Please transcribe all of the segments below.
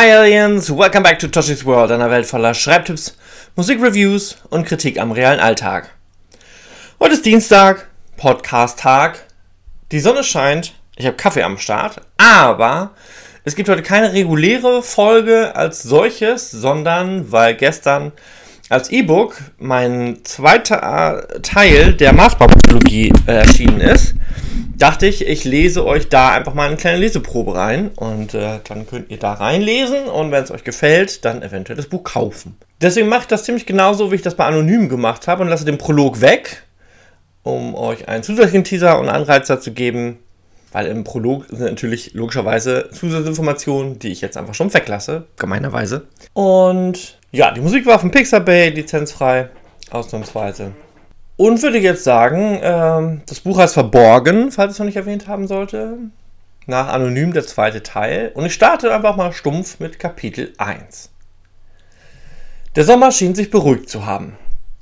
Hi Aliens, welcome back to Toshi's World, einer Welt voller Schreibtipps, Musikreviews und Kritik am realen Alltag. Heute ist Dienstag, Podcast-Tag, die Sonne scheint, ich habe Kaffee am Start, aber es gibt heute keine reguläre Folge als solches, sondern weil gestern als E-Book mein zweiter Teil der Maßbaumythologie äh, erschienen ist, dachte ich, ich lese euch da einfach mal eine kleine Leseprobe rein und äh, dann könnt ihr da reinlesen und wenn es euch gefällt, dann eventuell das Buch kaufen. Deswegen mache ich das ziemlich genauso, wie ich das bei Anonym gemacht habe und lasse den Prolog weg, um euch einen zusätzlichen Teaser und Anreizer zu geben, weil im Prolog sind natürlich logischerweise Zusatzinformationen, die ich jetzt einfach schon weglasse, gemeinerweise. Und ja, die Musik war von Pixabay, lizenzfrei, ausnahmsweise. Und würde jetzt sagen, ähm, das Buch heißt Verborgen, falls ich es noch nicht erwähnt haben sollte. Nach Anonym der zweite Teil. Und ich starte einfach mal stumpf mit Kapitel 1. Der Sommer schien sich beruhigt zu haben.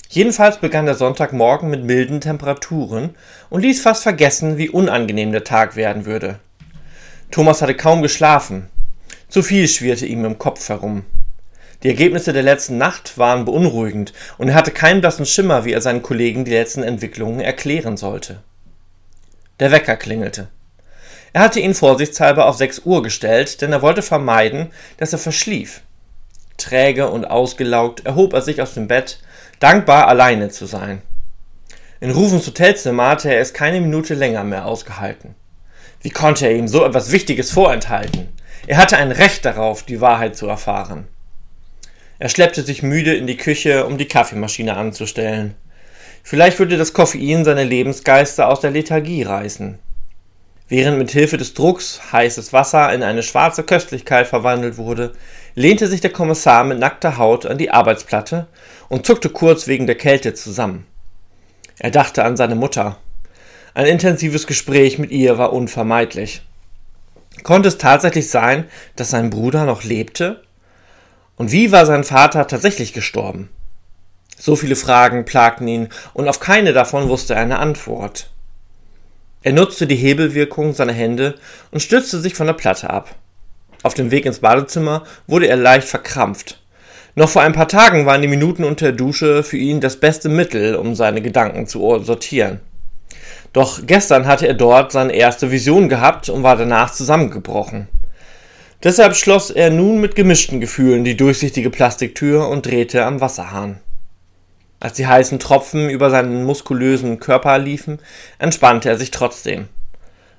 Jedenfalls begann der Sonntagmorgen mit milden Temperaturen und ließ fast vergessen, wie unangenehm der Tag werden würde. Thomas hatte kaum geschlafen. Zu viel schwirrte ihm im Kopf herum. Die Ergebnisse der letzten Nacht waren beunruhigend und er hatte keinen blassen Schimmer, wie er seinen Kollegen die letzten Entwicklungen erklären sollte. Der Wecker klingelte. Er hatte ihn vorsichtshalber auf sechs Uhr gestellt, denn er wollte vermeiden, dass er verschlief. Träge und ausgelaugt erhob er sich aus dem Bett, dankbar alleine zu sein. In Rufens Hotelzimmer hatte er es keine Minute länger mehr ausgehalten. Wie konnte er ihm so etwas Wichtiges vorenthalten? Er hatte ein Recht darauf, die Wahrheit zu erfahren. Er schleppte sich müde in die Küche, um die Kaffeemaschine anzustellen. Vielleicht würde das Koffein seine Lebensgeister aus der Lethargie reißen. Während mit Hilfe des Drucks heißes Wasser in eine schwarze Köstlichkeit verwandelt wurde, lehnte sich der Kommissar mit nackter Haut an die Arbeitsplatte und zuckte kurz wegen der Kälte zusammen. Er dachte an seine Mutter. Ein intensives Gespräch mit ihr war unvermeidlich. Konnte es tatsächlich sein, dass sein Bruder noch lebte? Und wie war sein Vater tatsächlich gestorben? So viele Fragen plagten ihn, und auf keine davon wusste er eine Antwort. Er nutzte die Hebelwirkung seiner Hände und stützte sich von der Platte ab. Auf dem Weg ins Badezimmer wurde er leicht verkrampft. Noch vor ein paar Tagen waren die Minuten unter der Dusche für ihn das beste Mittel, um seine Gedanken zu sortieren. Doch gestern hatte er dort seine erste Vision gehabt und war danach zusammengebrochen. Deshalb schloss er nun mit gemischten Gefühlen die durchsichtige Plastiktür und drehte am Wasserhahn. Als die heißen Tropfen über seinen muskulösen Körper liefen, entspannte er sich trotzdem.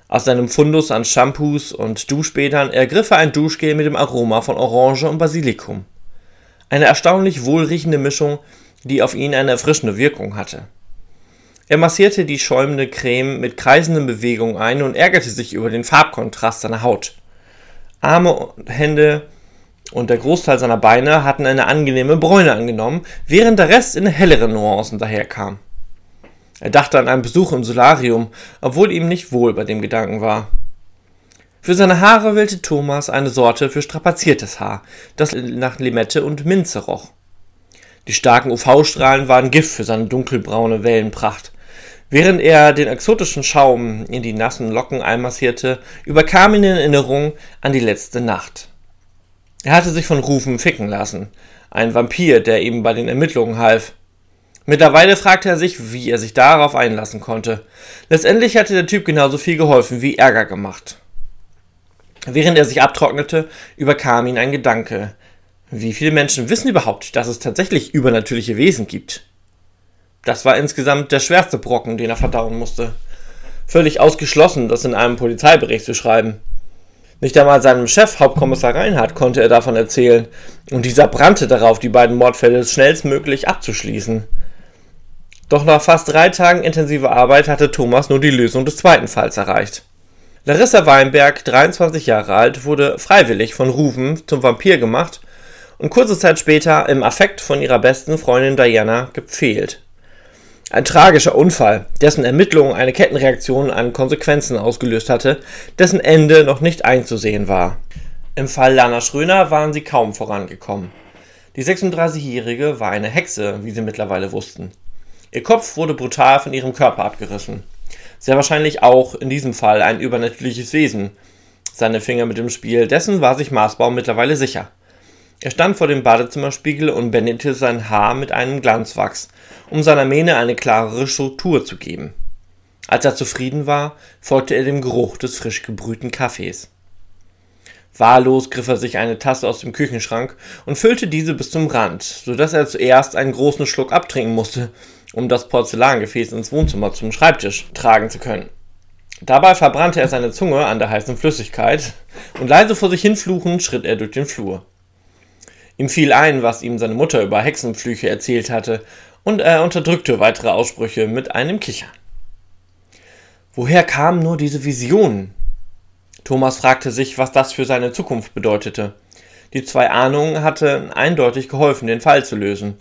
Aus seinem Fundus an Shampoos und Duschbädern ergriff er ein Duschgel mit dem Aroma von Orange und Basilikum. Eine erstaunlich wohlriechende Mischung, die auf ihn eine erfrischende Wirkung hatte. Er massierte die schäumende Creme mit kreisenden Bewegungen ein und ärgerte sich über den Farbkontrast seiner Haut. Arme und Hände und der Großteil seiner Beine hatten eine angenehme Bräune angenommen, während der Rest in helleren Nuancen daherkam. Er dachte an einen Besuch im Solarium, obwohl ihm nicht wohl bei dem Gedanken war. Für seine Haare wählte Thomas eine Sorte für strapaziertes Haar, das nach Limette und Minze roch. Die starken UV-Strahlen waren Gift für seine dunkelbraune Wellenpracht. Während er den exotischen Schaum in die nassen Locken einmassierte, überkam ihn in Erinnerung an die letzte Nacht. Er hatte sich von Rufen ficken lassen, ein Vampir, der ihm bei den Ermittlungen half. Mittlerweile fragte er sich, wie er sich darauf einlassen konnte. Letztendlich hatte der Typ genauso viel geholfen wie Ärger gemacht. Während er sich abtrocknete, überkam ihn ein Gedanke. Wie viele Menschen wissen überhaupt, dass es tatsächlich übernatürliche Wesen gibt? Das war insgesamt der schwerste Brocken, den er verdauen musste. Völlig ausgeschlossen, das in einem Polizeibericht zu schreiben. Nicht einmal seinem Chef, Hauptkommissar Reinhardt, konnte er davon erzählen, und dieser brannte darauf, die beiden Mordfälle schnellstmöglich abzuschließen. Doch nach fast drei Tagen intensiver Arbeit hatte Thomas nur die Lösung des zweiten Falls erreicht. Larissa Weinberg, 23 Jahre alt, wurde freiwillig von Ruven zum Vampir gemacht und kurze Zeit später im Affekt von ihrer besten Freundin Diana gepfählt. Ein tragischer Unfall, dessen Ermittlung eine Kettenreaktion an Konsequenzen ausgelöst hatte, dessen Ende noch nicht einzusehen war. Im Fall Lana Schröner waren sie kaum vorangekommen. Die 36-Jährige war eine Hexe, wie sie mittlerweile wussten. Ihr Kopf wurde brutal von ihrem Körper abgerissen. Sehr wahrscheinlich auch in diesem Fall ein übernatürliches Wesen. seine Finger mit dem Spiel, dessen war sich Maßbaum mittlerweile sicher. Er stand vor dem Badezimmerspiegel und bändete sein Haar mit einem Glanzwachs, um seiner Mähne eine klarere Struktur zu geben. Als er zufrieden war, folgte er dem Geruch des frisch gebrühten Kaffees. Wahllos griff er sich eine Tasse aus dem Küchenschrank und füllte diese bis zum Rand, so dass er zuerst einen großen Schluck abtrinken musste, um das Porzellangefäß ins Wohnzimmer zum Schreibtisch tragen zu können. Dabei verbrannte er seine Zunge an der heißen Flüssigkeit und leise vor sich hin fluchend schritt er durch den Flur. Ihm fiel ein, was ihm seine Mutter über Hexenflüche erzählt hatte, und er unterdrückte weitere Aussprüche mit einem Kichern. Woher kamen nur diese Visionen? Thomas fragte sich, was das für seine Zukunft bedeutete. Die zwei Ahnungen hatten eindeutig geholfen, den Fall zu lösen,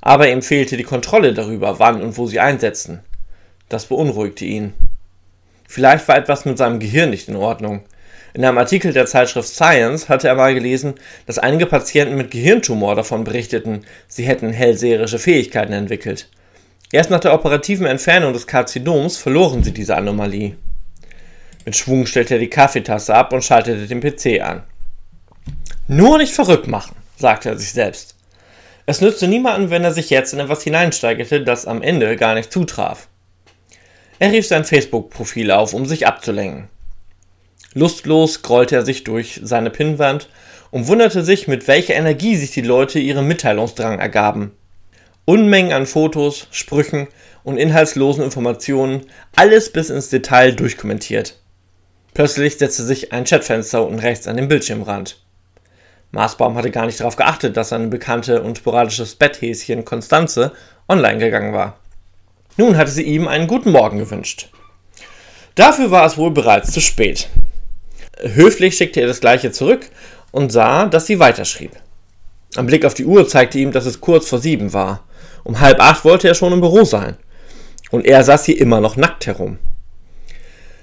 aber ihm fehlte die Kontrolle darüber, wann und wo sie einsetzten. Das beunruhigte ihn. Vielleicht war etwas mit seinem Gehirn nicht in Ordnung. In einem Artikel der Zeitschrift Science hatte er mal gelesen, dass einige Patienten mit Gehirntumor davon berichteten, sie hätten hellseherische Fähigkeiten entwickelt. Erst nach der operativen Entfernung des Karzinoms verloren sie diese Anomalie. Mit Schwung stellte er die Kaffeetasse ab und schaltete den PC an. Nur nicht verrückt machen, sagte er sich selbst. Es nützte niemanden, wenn er sich jetzt in etwas hineinsteigerte, das am Ende gar nicht zutraf. Er rief sein Facebook-Profil auf, um sich abzulenken. Lustlos scrollte er sich durch seine Pinnwand und wunderte sich, mit welcher Energie sich die Leute ihrem Mitteilungsdrang ergaben. Unmengen an Fotos, Sprüchen und inhaltslosen Informationen, alles bis ins Detail durchkommentiert. Plötzlich setzte sich ein Chatfenster unten rechts an den Bildschirmrand. Maßbaum hatte gar nicht darauf geachtet, dass seine bekannte und sporadisches Betthäschen Konstanze online gegangen war. Nun hatte sie ihm einen guten Morgen gewünscht. Dafür war es wohl bereits zu spät. Höflich schickte er das gleiche zurück und sah, dass sie weiterschrieb. Ein Blick auf die Uhr zeigte ihm, dass es kurz vor sieben war. Um halb acht wollte er schon im Büro sein. Und er saß hier immer noch nackt herum.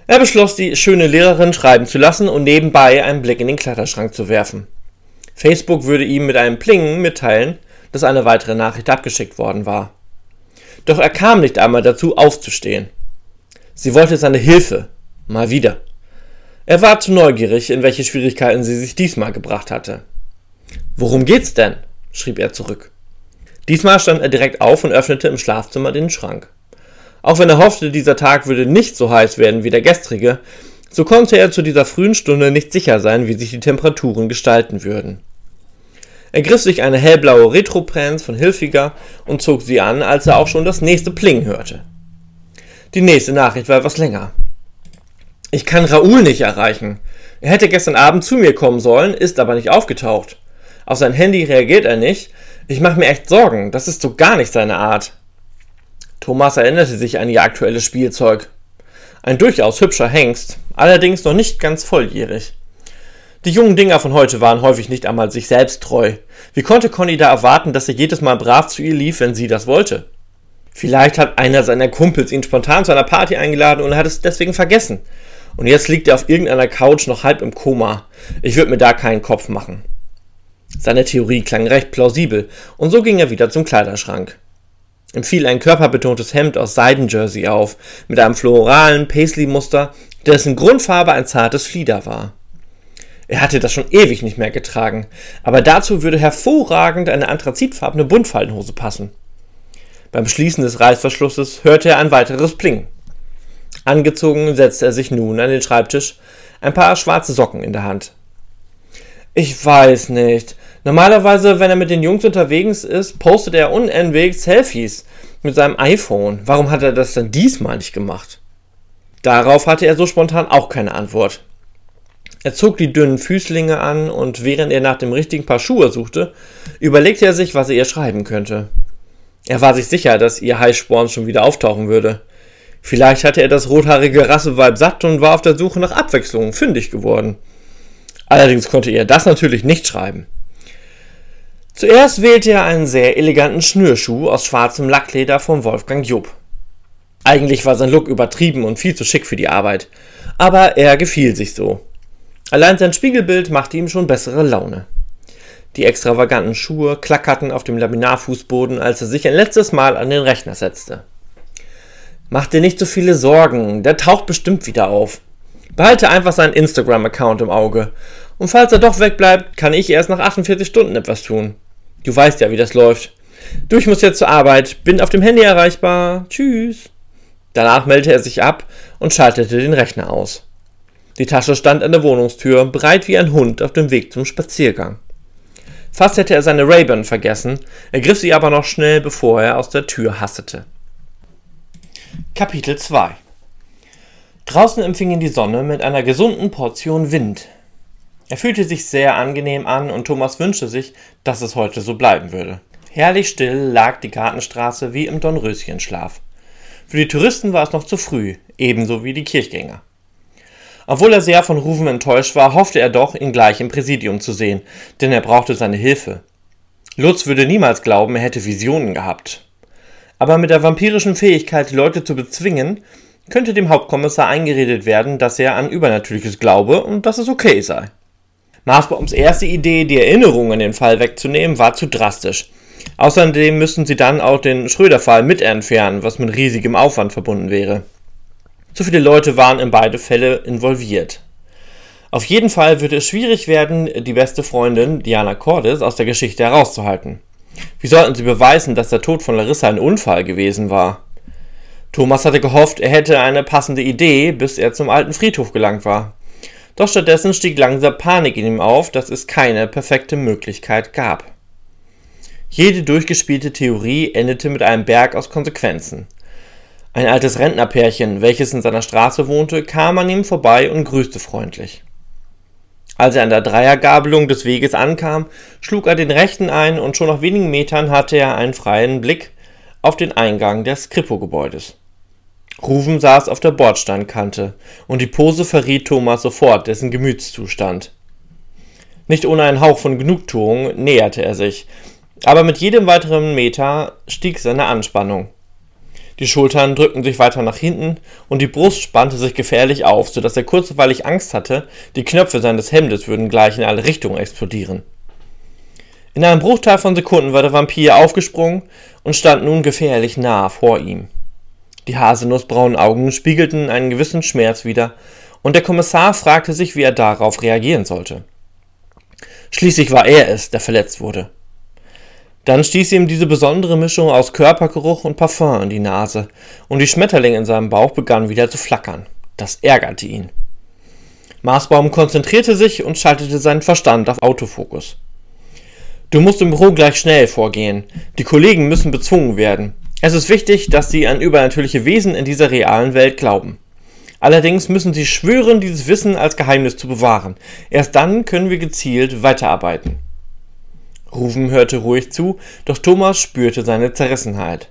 Er beschloss, die schöne Lehrerin schreiben zu lassen und nebenbei einen Blick in den Kleiderschrank zu werfen. Facebook würde ihm mit einem Plingen mitteilen, dass eine weitere Nachricht abgeschickt worden war. Doch er kam nicht einmal dazu, aufzustehen. Sie wollte seine Hilfe. Mal wieder. Er war zu neugierig, in welche Schwierigkeiten sie sich diesmal gebracht hatte. Worum geht's denn? schrieb er zurück. Diesmal stand er direkt auf und öffnete im Schlafzimmer den Schrank. Auch wenn er hoffte, dieser Tag würde nicht so heiß werden wie der gestrige, so konnte er zu dieser frühen Stunde nicht sicher sein, wie sich die Temperaturen gestalten würden. Er griff sich eine hellblaue Retro-Prance von Hilfiger und zog sie an, als er auch schon das nächste Pling hörte. Die nächste Nachricht war etwas länger. Ich kann Raoul nicht erreichen. Er hätte gestern Abend zu mir kommen sollen, ist aber nicht aufgetaucht. Auf sein Handy reagiert er nicht. Ich mache mir echt Sorgen. Das ist so gar nicht seine Art. Thomas erinnerte sich an ihr aktuelles Spielzeug. Ein durchaus hübscher Hengst, allerdings noch nicht ganz volljährig. Die jungen Dinger von heute waren häufig nicht einmal sich selbst treu. Wie konnte Conny da erwarten, dass er jedes Mal brav zu ihr lief, wenn sie das wollte? Vielleicht hat einer seiner Kumpels ihn spontan zu einer Party eingeladen und hat es deswegen vergessen. Und jetzt liegt er auf irgendeiner Couch noch halb im Koma. Ich würde mir da keinen Kopf machen. Seine Theorie klang recht plausibel, und so ging er wieder zum Kleiderschrank. Ihm fiel ein körperbetontes Hemd aus Seidenjersey auf, mit einem floralen Paisley-Muster, dessen Grundfarbe ein zartes Flieder war. Er hatte das schon ewig nicht mehr getragen, aber dazu würde hervorragend eine anthrazitfarbene Buntfaltenhose passen. Beim Schließen des Reißverschlusses hörte er ein weiteres Pling. Angezogen setzte er sich nun an den Schreibtisch, ein paar schwarze Socken in der Hand. Ich weiß nicht. Normalerweise, wenn er mit den Jungs unterwegs ist, postet er unentwegt Selfies mit seinem iPhone. Warum hat er das denn diesmal nicht gemacht? Darauf hatte er so spontan auch keine Antwort. Er zog die dünnen Füßlinge an und während er nach dem richtigen Paar Schuhe suchte, überlegte er sich, was er ihr schreiben könnte. Er war sich sicher, dass ihr Heißsporn schon wieder auftauchen würde. Vielleicht hatte er das rothaarige Rasseweib satt und war auf der Suche nach Abwechslung fündig geworden. Allerdings konnte er das natürlich nicht schreiben. Zuerst wählte er einen sehr eleganten Schnürschuh aus schwarzem Lackleder von Wolfgang Job. Eigentlich war sein Look übertrieben und viel zu schick für die Arbeit, aber er gefiel sich so. Allein sein Spiegelbild machte ihm schon bessere Laune. Die extravaganten Schuhe klackerten auf dem Laminarfußboden, als er sich ein letztes Mal an den Rechner setzte. Mach dir nicht so viele Sorgen, der taucht bestimmt wieder auf. Behalte einfach seinen Instagram-Account im Auge. Und falls er doch wegbleibt, kann ich erst nach 48 Stunden etwas tun. Du weißt ja, wie das läuft. Du, ich muss jetzt zur Arbeit, bin auf dem Handy erreichbar. Tschüss. Danach meldete er sich ab und schaltete den Rechner aus. Die Tasche stand an der Wohnungstür, breit wie ein Hund auf dem Weg zum Spaziergang. Fast hätte er seine Ray-Ban vergessen, ergriff sie aber noch schnell, bevor er aus der Tür hastete. Kapitel 2 Draußen empfing ihn die Sonne mit einer gesunden Portion Wind. Er fühlte sich sehr angenehm an und Thomas wünschte sich, dass es heute so bleiben würde. Herrlich still lag die Gartenstraße wie im Dornröschenschlaf. Für die Touristen war es noch zu früh, ebenso wie die Kirchgänger. Obwohl er sehr von Rufen enttäuscht war, hoffte er doch, ihn gleich im Präsidium zu sehen, denn er brauchte seine Hilfe. Lutz würde niemals glauben, er hätte Visionen gehabt. Aber mit der vampirischen Fähigkeit, Leute zu bezwingen, könnte dem Hauptkommissar eingeredet werden, dass er an Übernatürliches glaube und dass es okay sei. Marsbaums erste Idee, die Erinnerung an den Fall wegzunehmen, war zu drastisch. Außerdem müssten sie dann auch den Schröder-Fall mit entfernen, was mit riesigem Aufwand verbunden wäre. Zu viele Leute waren in beide Fälle involviert. Auf jeden Fall würde es schwierig werden, die beste Freundin Diana Cordes aus der Geschichte herauszuhalten. Wie sollten sie beweisen, dass der Tod von Larissa ein Unfall gewesen war? Thomas hatte gehofft, er hätte eine passende Idee, bis er zum alten Friedhof gelangt war. Doch stattdessen stieg langsam Panik in ihm auf, dass es keine perfekte Möglichkeit gab. Jede durchgespielte Theorie endete mit einem Berg aus Konsequenzen. Ein altes Rentnerpärchen, welches in seiner Straße wohnte, kam an ihm vorbei und grüßte freundlich. Als er an der Dreiergabelung des Weges ankam, schlug er den rechten ein und schon nach wenigen Metern hatte er einen freien Blick auf den Eingang des Kripo-Gebäudes. Ruven saß auf der Bordsteinkante und die Pose verriet Thomas sofort dessen Gemütszustand. Nicht ohne einen Hauch von Genugtuung näherte er sich, aber mit jedem weiteren Meter stieg seine Anspannung. Die Schultern drückten sich weiter nach hinten und die Brust spannte sich gefährlich auf, so dass er kurzweilig Angst hatte, die Knöpfe seines Hemdes würden gleich in alle Richtungen explodieren. In einem Bruchteil von Sekunden war der Vampir aufgesprungen und stand nun gefährlich nah vor ihm. Die haselnussbraunen Augen spiegelten einen gewissen Schmerz wider, und der Kommissar fragte sich, wie er darauf reagieren sollte. Schließlich war er es, der verletzt wurde. Dann stieß ihm diese besondere Mischung aus Körpergeruch und Parfum in die Nase, und die Schmetterlinge in seinem Bauch begannen wieder zu flackern. Das ärgerte ihn. Marsbaum konzentrierte sich und schaltete seinen Verstand auf Autofokus. Du musst im Büro gleich schnell vorgehen. Die Kollegen müssen bezwungen werden. Es ist wichtig, dass sie an übernatürliche Wesen in dieser realen Welt glauben. Allerdings müssen sie schwören, dieses Wissen als Geheimnis zu bewahren. Erst dann können wir gezielt weiterarbeiten. Rufen hörte ruhig zu, doch Thomas spürte seine Zerrissenheit.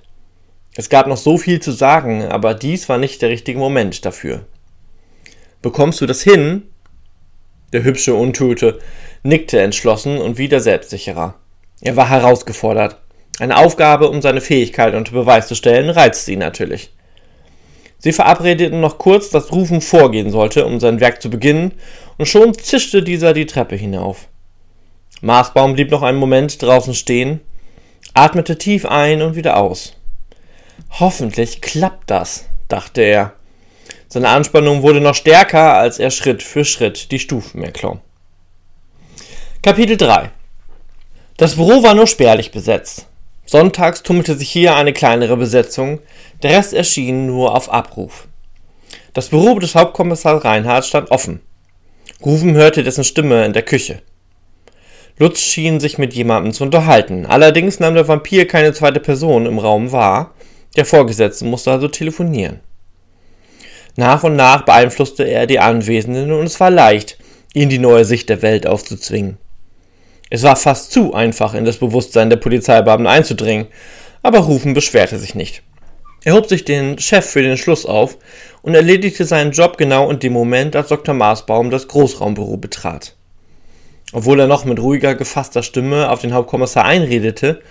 Es gab noch so viel zu sagen, aber dies war nicht der richtige Moment dafür. Bekommst du das hin? Der hübsche Untote nickte entschlossen und wieder selbstsicherer. Er war herausgefordert. Eine Aufgabe, um seine Fähigkeit unter Beweis zu stellen, reizte ihn natürlich. Sie verabredeten noch kurz, dass Rufen vorgehen sollte, um sein Werk zu beginnen, und schon zischte dieser die Treppe hinauf. Marsbaum blieb noch einen Moment draußen stehen, atmete tief ein und wieder aus. Hoffentlich klappt das, dachte er. Seine Anspannung wurde noch stärker, als er Schritt für Schritt die Stufen erklomm. Kapitel 3 Das Büro war nur spärlich besetzt. Sonntags tummelte sich hier eine kleinere Besetzung, der Rest erschien nur auf Abruf. Das Büro des Hauptkommissars Reinhardt stand offen. Rufen hörte dessen Stimme in der Küche. Lutz schien sich mit jemandem zu unterhalten. Allerdings nahm der Vampir keine zweite Person im Raum wahr. Der Vorgesetzte musste also telefonieren. Nach und nach beeinflusste er die Anwesenden und es war leicht, ihnen die neue Sicht der Welt aufzuzwingen. Es war fast zu einfach, in das Bewusstsein der Polizeibeamten einzudringen, aber Rufen beschwerte sich nicht. Er hob sich den Chef für den Schluss auf und erledigte seinen Job genau in dem Moment, als Dr. Marsbaum das Großraumbüro betrat. Obwohl er noch mit ruhiger, gefasster Stimme auf den Hauptkommissar einredete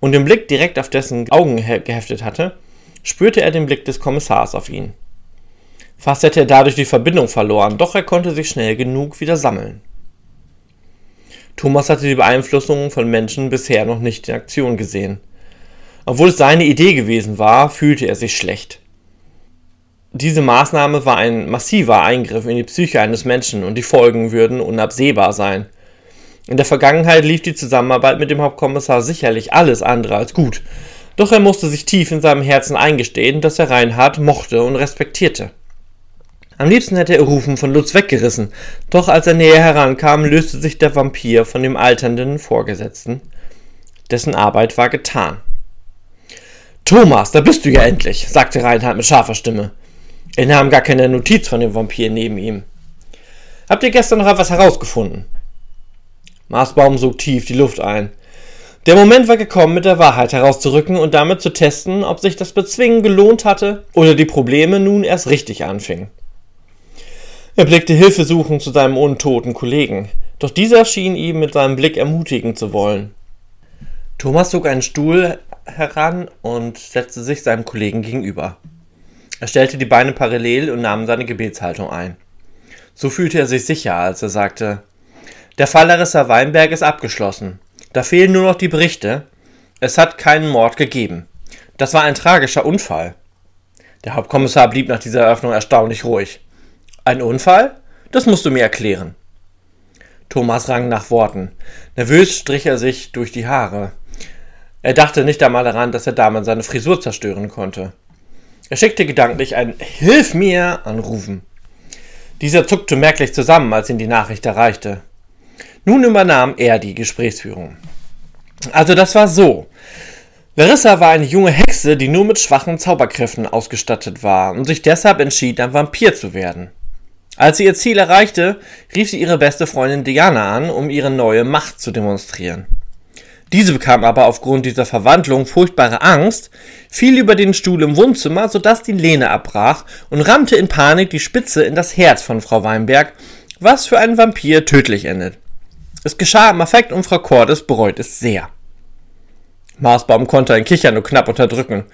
und den Blick direkt auf dessen Augen geheftet hatte, spürte er den Blick des Kommissars auf ihn. Fast hätte er dadurch die Verbindung verloren, doch er konnte sich schnell genug wieder sammeln. Thomas hatte die Beeinflussung von Menschen bisher noch nicht in Aktion gesehen. Obwohl es seine Idee gewesen war, fühlte er sich schlecht. Diese Maßnahme war ein massiver Eingriff in die Psyche eines Menschen und die Folgen würden unabsehbar sein. In der Vergangenheit lief die Zusammenarbeit mit dem Hauptkommissar sicherlich alles andere als gut, doch er musste sich tief in seinem Herzen eingestehen, dass er Reinhard mochte und respektierte. Am liebsten hätte er Rufen von Lutz weggerissen, doch als er näher herankam, löste sich der Vampir von dem alternden Vorgesetzten. Dessen Arbeit war getan. Thomas, da bist du ja endlich, sagte Reinhard mit scharfer Stimme. Er nahm gar keine Notiz von dem Vampir neben ihm. Habt ihr gestern noch etwas herausgefunden? Marsbaum sog tief die Luft ein. Der Moment war gekommen, mit der Wahrheit herauszurücken und damit zu testen, ob sich das Bezwingen gelohnt hatte oder die Probleme nun erst richtig anfingen. Er blickte hilfesuchend zu seinem untoten Kollegen, doch dieser schien ihm mit seinem Blick ermutigen zu wollen. Thomas zog einen Stuhl heran und setzte sich seinem Kollegen gegenüber. Er stellte die Beine parallel und nahm seine Gebetshaltung ein. So fühlte er sich sicher, als er sagte, der Fall Larissa Weinberg ist abgeschlossen. Da fehlen nur noch die Berichte. Es hat keinen Mord gegeben. Das war ein tragischer Unfall. Der Hauptkommissar blieb nach dieser Eröffnung erstaunlich ruhig. Ein Unfall? Das musst du mir erklären. Thomas rang nach Worten. Nervös strich er sich durch die Haare. Er dachte nicht einmal daran, dass er damit seine Frisur zerstören konnte. Er schickte gedanklich ein Hilf mir anrufen. Dieser zuckte merklich zusammen, als ihn die Nachricht erreichte. Nun übernahm er die Gesprächsführung. Also das war so. Larissa war eine junge Hexe, die nur mit schwachen Zauberkräften ausgestattet war und sich deshalb entschied, ein Vampir zu werden. Als sie ihr Ziel erreichte, rief sie ihre beste Freundin Diana an, um ihre neue Macht zu demonstrieren. Diese bekam aber aufgrund dieser Verwandlung furchtbare Angst, fiel über den Stuhl im Wohnzimmer, sodass die Lehne abbrach und rammte in Panik die Spitze in das Herz von Frau Weinberg, was für einen Vampir tödlich endet. Es geschah im Affekt und Frau Cordes bereut es sehr. Marsbaum konnte ein Kichern nur knapp unterdrücken.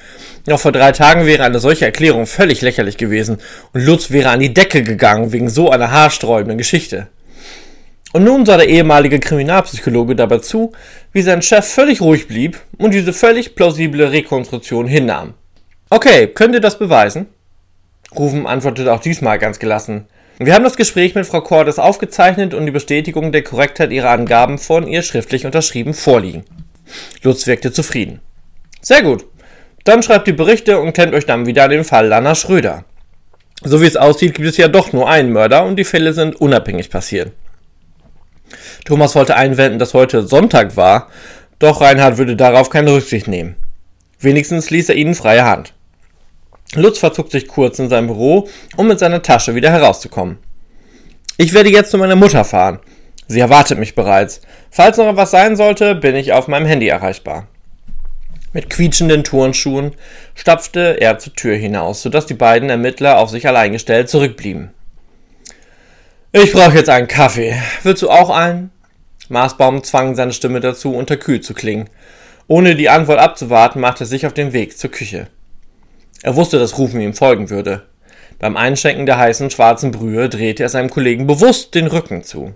Noch vor drei Tagen wäre eine solche Erklärung völlig lächerlich gewesen und Lutz wäre an die Decke gegangen wegen so einer haarsträubenden Geschichte. Und nun sah der ehemalige Kriminalpsychologe dabei zu, wie sein Chef völlig ruhig blieb und diese völlig plausible Rekonstruktion hinnahm. Okay, könnt ihr das beweisen? Rufen antwortete auch diesmal ganz gelassen. Wir haben das Gespräch mit Frau Cordes aufgezeichnet und die Bestätigung der Korrektheit ihrer Angaben von ihr schriftlich unterschrieben vorliegen. Lutz wirkte zufrieden. Sehr gut. Dann schreibt die Berichte und kennt euch dann wieder an den Fall Lana Schröder. So wie es aussieht, gibt es ja doch nur einen Mörder und die Fälle sind unabhängig passiert. Thomas wollte einwenden, dass heute Sonntag war, doch Reinhard würde darauf keine Rücksicht nehmen. Wenigstens ließ er ihnen freie Hand. Lutz verzog sich kurz in sein Büro, um mit seiner Tasche wieder herauszukommen. Ich werde jetzt zu meiner Mutter fahren. Sie erwartet mich bereits. Falls noch etwas sein sollte, bin ich auf meinem Handy erreichbar. Mit quietschenden Turnschuhen stapfte er zur Tür hinaus, sodass die beiden Ermittler auf sich allein gestellt zurückblieben. Ich brauche jetzt einen Kaffee. Willst du auch einen? Marsbaum zwang seine Stimme dazu, unterkühlt zu klingen. Ohne die Antwort abzuwarten, machte er sich auf den Weg zur Küche. Er wusste, dass Rufen ihm folgen würde. Beim Einschenken der heißen schwarzen Brühe drehte er seinem Kollegen bewusst den Rücken zu.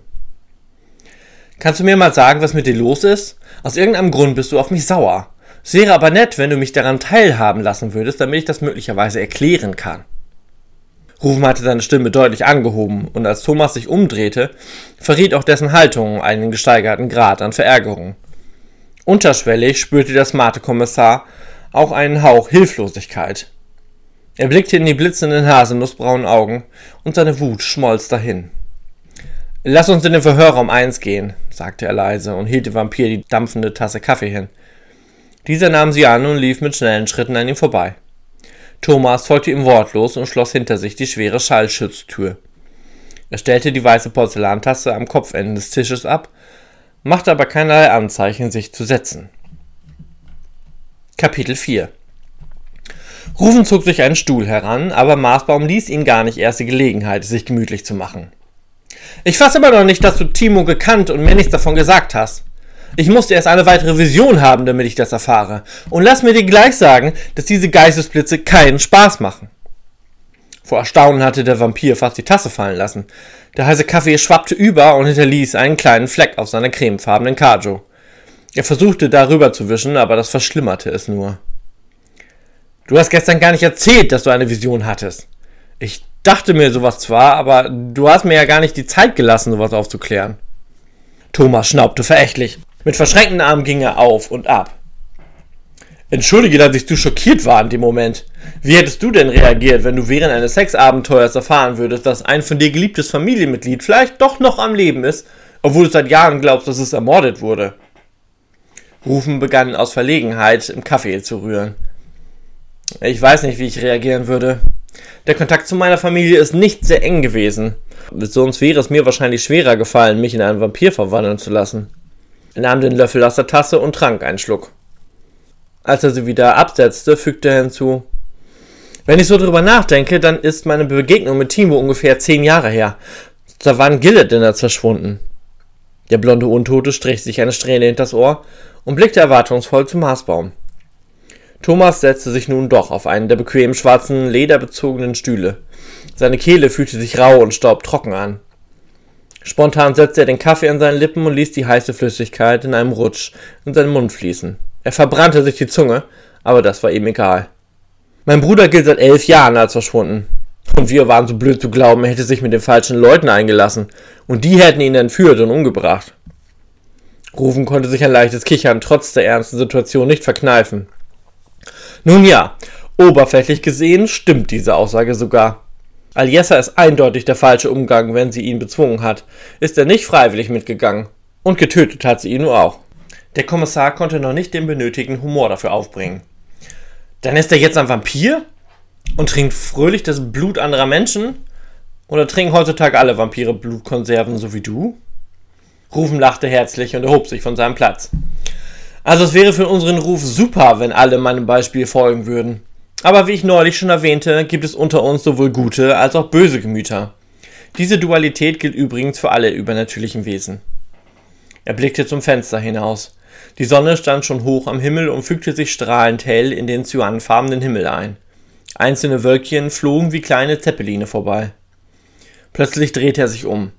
Kannst du mir mal sagen, was mit dir los ist? Aus irgendeinem Grund bist du auf mich sauer. Es wäre aber nett, wenn du mich daran teilhaben lassen würdest, damit ich das möglicherweise erklären kann. Rufen hatte seine Stimme deutlich angehoben, und als Thomas sich umdrehte, verriet auch dessen Haltung einen gesteigerten Grad an Verärgerung. Unterschwellig spürte der smarte Kommissar auch einen Hauch Hilflosigkeit. Er blickte in die blitzenden haselnussbraunen Augen, und seine Wut schmolz dahin. Lass uns in den Verhörraum 1 gehen, sagte er leise und hielt dem Vampir die dampfende Tasse Kaffee hin. Dieser nahm sie an und lief mit schnellen Schritten an ihm vorbei. Thomas folgte ihm wortlos und schloss hinter sich die schwere Schallschutztür. Er stellte die weiße Porzellantasse am Kopfende des Tisches ab, machte aber keinerlei Anzeichen, sich zu setzen. Kapitel 4 Rufen zog sich einen Stuhl heran, aber Maßbaum ließ ihn gar nicht erst die Gelegenheit, sich gemütlich zu machen. Ich fasse immer noch nicht, dass du Timo gekannt und mir nichts davon gesagt hast. Ich musste erst eine weitere Vision haben, damit ich das erfahre. Und lass mir dir gleich sagen, dass diese Geistesblitze keinen Spaß machen. Vor Erstaunen hatte der Vampir fast die Tasse fallen lassen. Der heiße Kaffee schwappte über und hinterließ einen kleinen Fleck auf seiner cremefarbenen Kajo. Er versuchte darüber zu wischen, aber das verschlimmerte es nur. Du hast gestern gar nicht erzählt, dass du eine Vision hattest. Ich dachte mir sowas zwar, aber du hast mir ja gar nicht die Zeit gelassen, sowas aufzuklären. Thomas schnaubte verächtlich. Mit verschränkten Armen ging er auf und ab. Entschuldige, dass ich zu schockiert war in dem Moment. Wie hättest du denn reagiert, wenn du während eines Sexabenteuers erfahren würdest, dass ein von dir geliebtes Familienmitglied vielleicht doch noch am Leben ist, obwohl du seit Jahren glaubst, dass es ermordet wurde? Rufen begann aus Verlegenheit im Kaffee zu rühren. Ich weiß nicht, wie ich reagieren würde. Der Kontakt zu meiner Familie ist nicht sehr eng gewesen. Sonst wäre es mir wahrscheinlich schwerer gefallen, mich in einen Vampir verwandeln zu lassen. Er nahm den Löffel aus der Tasse und trank einen Schluck. Als er sie wieder absetzte, fügte er hinzu: Wenn ich so drüber nachdenke, dann ist meine Begegnung mit Timo ungefähr zehn Jahre her. Da waren Gillet-Dinner verschwunden. Der blonde Untote strich sich eine Strähne hinters Ohr und blickte erwartungsvoll zum Maßbaum. Thomas setzte sich nun doch auf einen der bequemen schwarzen, lederbezogenen Stühle. Seine Kehle fühlte sich rau und staubtrocken an. Spontan setzte er den Kaffee an seinen Lippen und ließ die heiße Flüssigkeit in einem Rutsch in seinen Mund fließen. Er verbrannte sich die Zunge, aber das war ihm egal. Mein Bruder gilt seit elf Jahren als verschwunden. Und wir waren so blöd zu glauben, er hätte sich mit den falschen Leuten eingelassen. Und die hätten ihn entführt und umgebracht. Rufen konnte sich ein leichtes Kichern trotz der ernsten Situation nicht verkneifen. Nun ja, oberflächlich gesehen stimmt diese Aussage sogar. Aliessa ist eindeutig der falsche Umgang, wenn sie ihn bezwungen hat. Ist er nicht freiwillig mitgegangen. Und getötet hat sie ihn nur auch. Der Kommissar konnte noch nicht den benötigten Humor dafür aufbringen. Dann ist er jetzt ein Vampir? Und trinkt fröhlich das Blut anderer Menschen? Oder trinken heutzutage alle Vampire Blutkonserven so wie du? Rufen lachte herzlich und erhob sich von seinem Platz. Also es wäre für unseren Ruf super, wenn alle meinem Beispiel folgen würden. Aber wie ich neulich schon erwähnte, gibt es unter uns sowohl gute als auch böse Gemüter. Diese Dualität gilt übrigens für alle übernatürlichen Wesen. Er blickte zum Fenster hinaus. Die Sonne stand schon hoch am Himmel und fügte sich strahlend hell in den cyanfarbenen Himmel ein. Einzelne Wölkchen flogen wie kleine Zeppeline vorbei. Plötzlich drehte er sich um.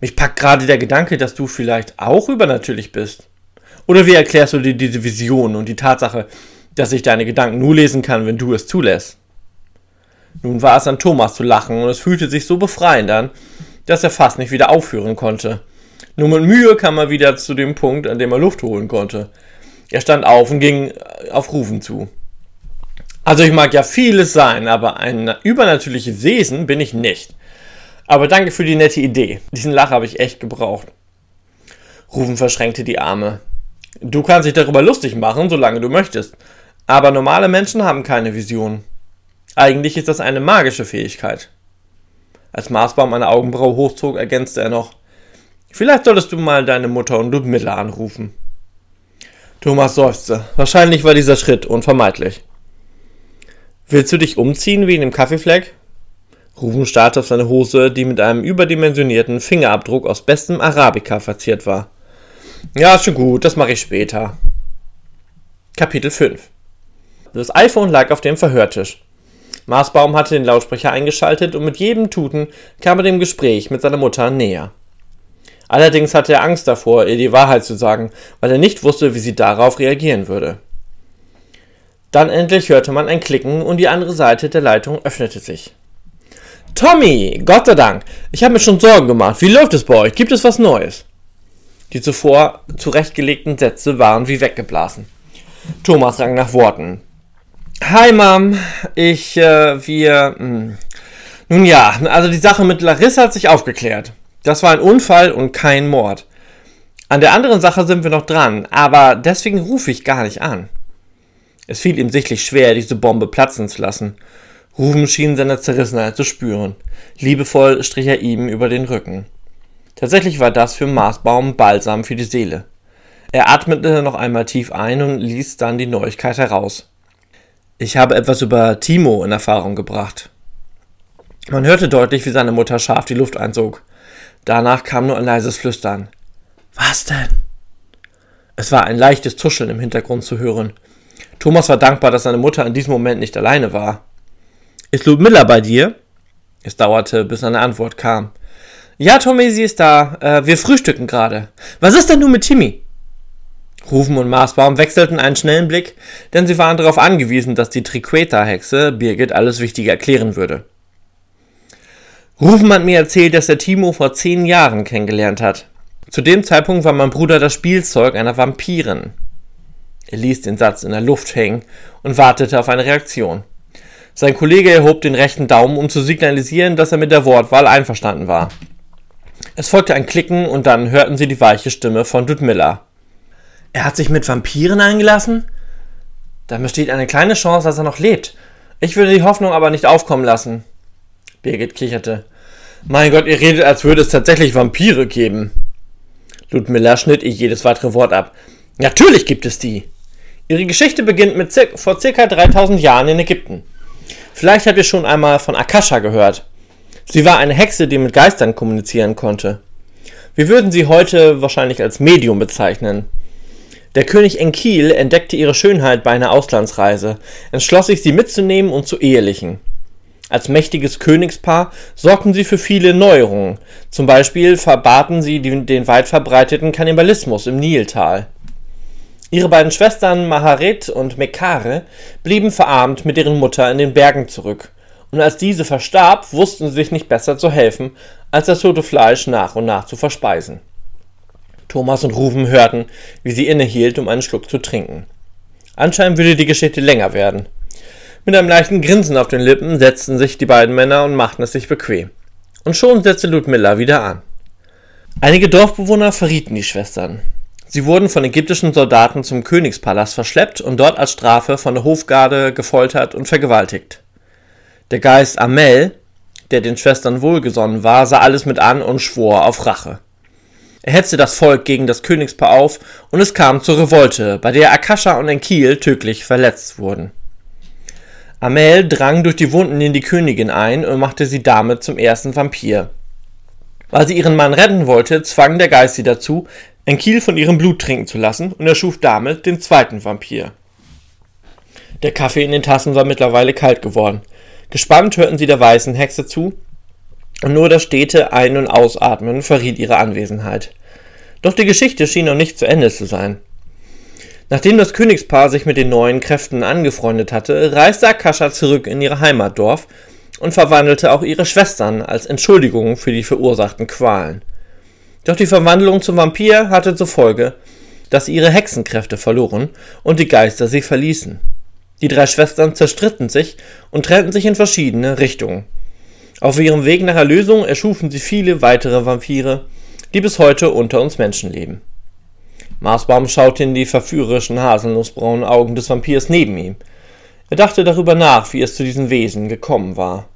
Mich packt gerade der Gedanke, dass du vielleicht auch übernatürlich bist. Oder wie erklärst du dir diese Vision und die Tatsache, dass ich deine Gedanken nur lesen kann, wenn du es zulässt? Nun war es an Thomas zu lachen und es fühlte sich so befreiend an, dass er fast nicht wieder aufhören konnte. Nur mit Mühe kam er wieder zu dem Punkt, an dem er Luft holen konnte. Er stand auf und ging auf Rufen zu. Also ich mag ja vieles sein, aber ein übernatürliches Wesen bin ich nicht. Aber danke für die nette Idee. Diesen Lach habe ich echt gebraucht. Rufen verschränkte die Arme. Du kannst dich darüber lustig machen, solange du möchtest. Aber normale Menschen haben keine Vision. Eigentlich ist das eine magische Fähigkeit. Als Maßbaum eine Augenbraue hochzog, ergänzte er noch: Vielleicht solltest du mal deine Mutter und Ludmilla anrufen. Thomas seufzte. Wahrscheinlich war dieser Schritt unvermeidlich. Willst du dich umziehen wie in dem Kaffeefleck? Rufen starrte auf seine Hose, die mit einem überdimensionierten Fingerabdruck aus bestem Arabica verziert war. Ja, ist schon gut, das mache ich später. Kapitel 5 Das iPhone lag auf dem Verhörtisch. Marsbaum hatte den Lautsprecher eingeschaltet und mit jedem Tuten kam er dem Gespräch mit seiner Mutter näher. Allerdings hatte er Angst davor, ihr die Wahrheit zu sagen, weil er nicht wusste, wie sie darauf reagieren würde. Dann endlich hörte man ein Klicken und die andere Seite der Leitung öffnete sich. Tommy, Gott sei Dank, ich habe mir schon Sorgen gemacht. Wie läuft es bei euch? Gibt es was Neues? Die zuvor zurechtgelegten Sätze waren wie weggeblasen. Thomas rang nach Worten. Hi Mom, ich, äh, wir. Mh. Hm. Nun ja, also die Sache mit Larissa hat sich aufgeklärt. Das war ein Unfall und kein Mord. An der anderen Sache sind wir noch dran, aber deswegen rufe ich gar nicht an. Es fiel ihm sichtlich schwer, diese Bombe platzen zu lassen. Rufen schien seine Zerrissenheit zu spüren. Liebevoll strich er ihm über den Rücken. Tatsächlich war das für Marsbaum Balsam für die Seele. Er atmete noch einmal tief ein und ließ dann die Neuigkeit heraus. Ich habe etwas über Timo in Erfahrung gebracht. Man hörte deutlich, wie seine Mutter scharf die Luft einzog. Danach kam nur ein leises Flüstern. Was denn? Es war ein leichtes Tuscheln im Hintergrund zu hören. Thomas war dankbar, dass seine Mutter in diesem Moment nicht alleine war. Ist Ludmilla bei dir? Es dauerte, bis eine Antwort kam. Ja, Tommy, sie ist da. Äh, wir frühstücken gerade. Was ist denn nun mit Timmy? Rufen und Maßbaum wechselten einen schnellen Blick, denn sie waren darauf angewiesen, dass die Triqueta-Hexe Birgit alles Wichtige erklären würde. Rufen hat mir erzählt, dass er Timo vor zehn Jahren kennengelernt hat. Zu dem Zeitpunkt war mein Bruder das Spielzeug einer Vampirin. Er ließ den Satz in der Luft hängen und wartete auf eine Reaktion. Sein Kollege erhob den rechten Daumen, um zu signalisieren, dass er mit der Wortwahl einverstanden war. Es folgte ein Klicken und dann hörten sie die weiche Stimme von Ludmilla. Er hat sich mit Vampiren eingelassen? Dann besteht eine kleine Chance, dass er noch lebt. Ich würde die Hoffnung aber nicht aufkommen lassen. Birgit kicherte. Mein Gott, ihr redet, als würde es tatsächlich Vampire geben. Ludmilla schnitt ihr jedes weitere Wort ab. Natürlich gibt es die. Ihre Geschichte beginnt mit vor circa 3000 Jahren in Ägypten. Vielleicht habt ihr schon einmal von Akasha gehört. Sie war eine Hexe, die mit Geistern kommunizieren konnte. Wir würden sie heute wahrscheinlich als Medium bezeichnen. Der König Enkil entdeckte ihre Schönheit bei einer Auslandsreise, entschloss sich, sie mitzunehmen und zu ehelichen. Als mächtiges Königspaar sorgten sie für viele Neuerungen. Zum Beispiel verbaten sie den weit verbreiteten Kannibalismus im Niltal. Ihre beiden Schwestern Maharet und Mekare blieben verarmt mit ihren Mutter in den Bergen zurück. Und als diese verstarb, wussten sie sich nicht besser zu helfen, als das tote Fleisch nach und nach zu verspeisen. Thomas und Rufen hörten, wie sie innehielt, um einen Schluck zu trinken. Anscheinend würde die Geschichte länger werden. Mit einem leichten Grinsen auf den Lippen setzten sich die beiden Männer und machten es sich bequem. Und schon setzte Ludmilla wieder an. Einige Dorfbewohner verrieten die Schwestern. Sie wurden von ägyptischen Soldaten zum Königspalast verschleppt und dort als Strafe von der Hofgarde gefoltert und vergewaltigt. Der Geist Amel, der den Schwestern wohlgesonnen war, sah alles mit an und schwor auf Rache. Er hetzte das Volk gegen das Königspaar auf und es kam zur Revolte, bei der Akasha und Enkil tödlich verletzt wurden. Amel drang durch die Wunden in die Königin ein und machte sie damit zum ersten Vampir. Weil sie ihren Mann retten wollte, zwang der Geist sie dazu, Enkil von ihrem Blut trinken zu lassen und erschuf damit den zweiten Vampir. Der Kaffee in den Tassen war mittlerweile kalt geworden. Gespannt hörten sie der weißen Hexe zu, und nur das stete Ein- und Ausatmen verriet ihre Anwesenheit. Doch die Geschichte schien noch nicht zu Ende zu sein. Nachdem das Königspaar sich mit den neuen Kräften angefreundet hatte, reiste Akasha zurück in ihr Heimatdorf und verwandelte auch ihre Schwestern als Entschuldigung für die verursachten Qualen. Doch die Verwandlung zum Vampir hatte zur Folge, dass sie ihre Hexenkräfte verloren und die Geister sie verließen. Die drei Schwestern zerstritten sich und trennten sich in verschiedene Richtungen. Auf ihrem Weg nach Erlösung erschufen sie viele weitere Vampire, die bis heute unter uns Menschen leben. Marsbaum schaute in die verführerischen haselnussbraunen Augen des Vampirs neben ihm. Er dachte darüber nach, wie es zu diesen Wesen gekommen war.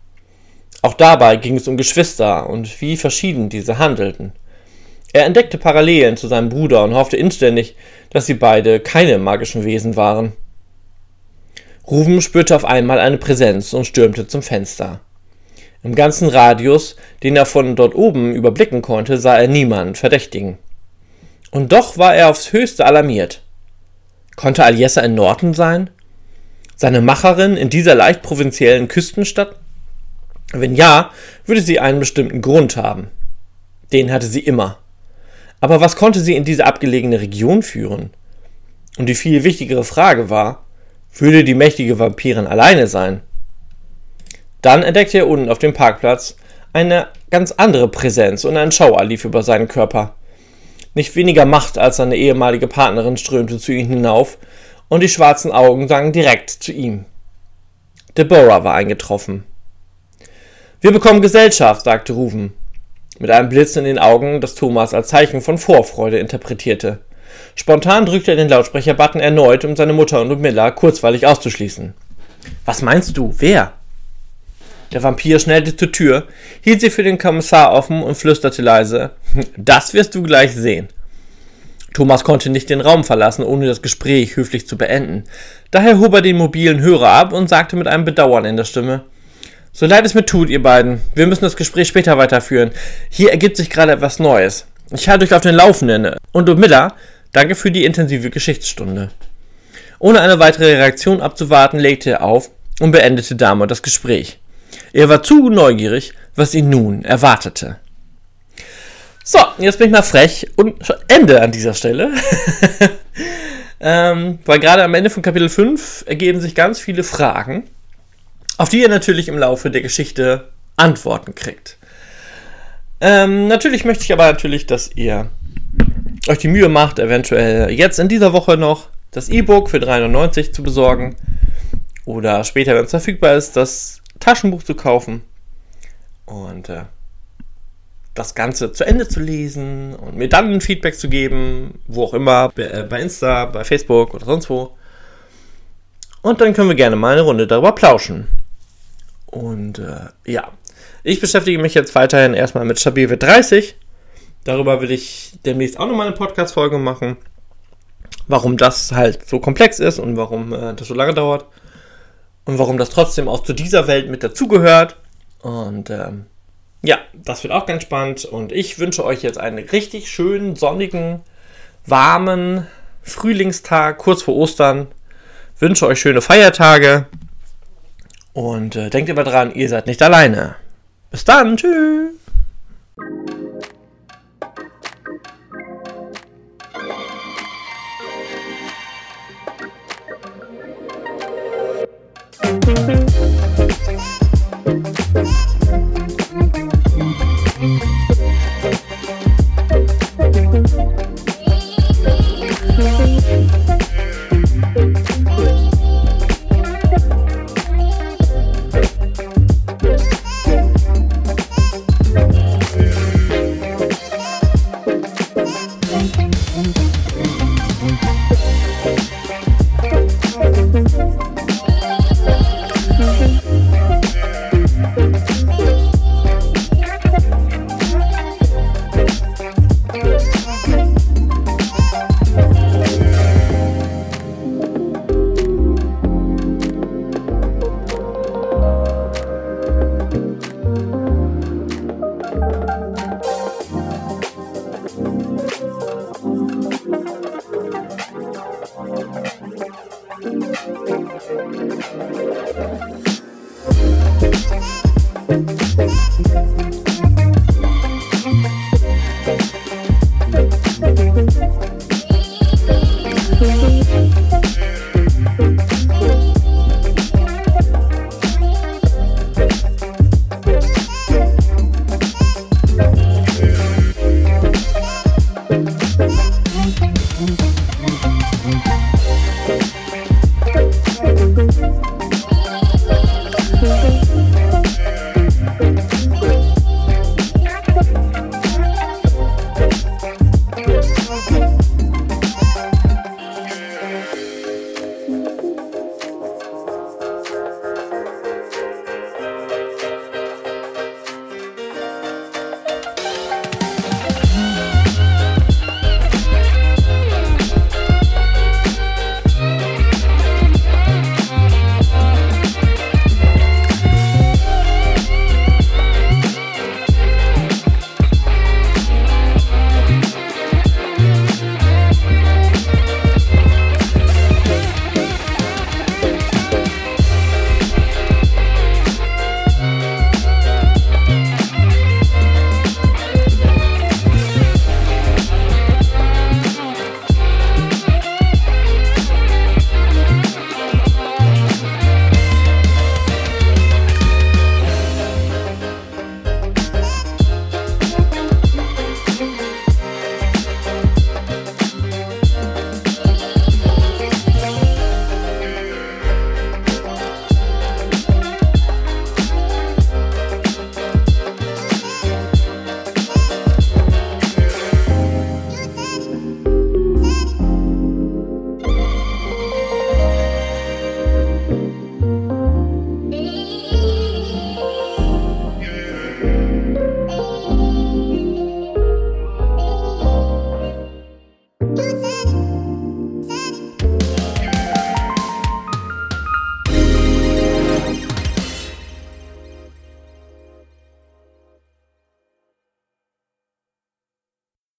Auch dabei ging es um Geschwister und wie verschieden diese handelten. Er entdeckte Parallelen zu seinem Bruder und hoffte inständig, dass sie beide keine magischen Wesen waren. Ruven spürte auf einmal eine Präsenz und stürmte zum Fenster. Im ganzen Radius, den er von dort oben überblicken konnte, sah er niemanden Verdächtigen. Und doch war er aufs höchste alarmiert. Konnte Aljessa in Norton sein? Seine Macherin in dieser leicht provinziellen Küstenstadt? Wenn ja, würde sie einen bestimmten Grund haben. Den hatte sie immer. Aber was konnte sie in diese abgelegene Region führen? Und die viel wichtigere Frage war, würde die mächtige Vampirin alleine sein? Dann entdeckte er unten auf dem Parkplatz eine ganz andere Präsenz und ein Schauer lief über seinen Körper. Nicht weniger Macht als seine ehemalige Partnerin strömte zu ihm hinauf, und die schwarzen Augen sangen direkt zu ihm. Deborah war eingetroffen. Wir bekommen Gesellschaft, sagte Ruven, mit einem Blitz in den Augen, das Thomas als Zeichen von Vorfreude interpretierte. Spontan drückte er den Lautsprecherbutton erneut, um seine Mutter und Ludmilla kurzweilig auszuschließen. Was meinst du? Wer? Der Vampir schnellte zur Tür, hielt sie für den Kommissar offen und flüsterte leise: Das wirst du gleich sehen. Thomas konnte nicht den Raum verlassen, ohne das Gespräch höflich zu beenden. Daher hob er den mobilen Hörer ab und sagte mit einem Bedauern in der Stimme: So leid es mir tut, ihr beiden. Wir müssen das Gespräch später weiterführen. Hier ergibt sich gerade etwas Neues. Ich halte euch auf den Laufenden. Und Miller, danke für die intensive Geschichtsstunde. Ohne eine weitere Reaktion abzuwarten, legte er auf und beendete damit das Gespräch. Er war zu neugierig, was ihn nun erwartete. So, jetzt bin ich mal frech und Ende an dieser Stelle. ähm, weil gerade am Ende von Kapitel 5 ergeben sich ganz viele Fragen, auf die ihr natürlich im Laufe der Geschichte Antworten kriegt. Ähm, natürlich möchte ich aber natürlich, dass ihr euch die Mühe macht, eventuell jetzt in dieser Woche noch das E-Book für 3,99 zu besorgen oder später, wenn es verfügbar ist, das Taschenbuch zu kaufen und äh, das Ganze zu Ende zu lesen und mir dann ein Feedback zu geben, wo auch immer, äh, bei Insta, bei Facebook oder sonst wo. Und dann können wir gerne mal eine Runde darüber plauschen. Und äh, ja, ich beschäftige mich jetzt weiterhin erstmal mit Stabil wird 30. Darüber will ich demnächst auch nochmal eine Podcast-Folge machen. Warum das halt so komplex ist und warum äh, das so lange dauert. Und warum das trotzdem auch zu dieser Welt mit dazugehört. Und ähm, ja, das wird auch ganz spannend. Und ich wünsche euch jetzt einen richtig schönen, sonnigen, warmen Frühlingstag, kurz vor Ostern. Wünsche euch schöne Feiertage. Und äh, denkt immer dran, ihr seid nicht alleine. Bis dann, tschüss. Thank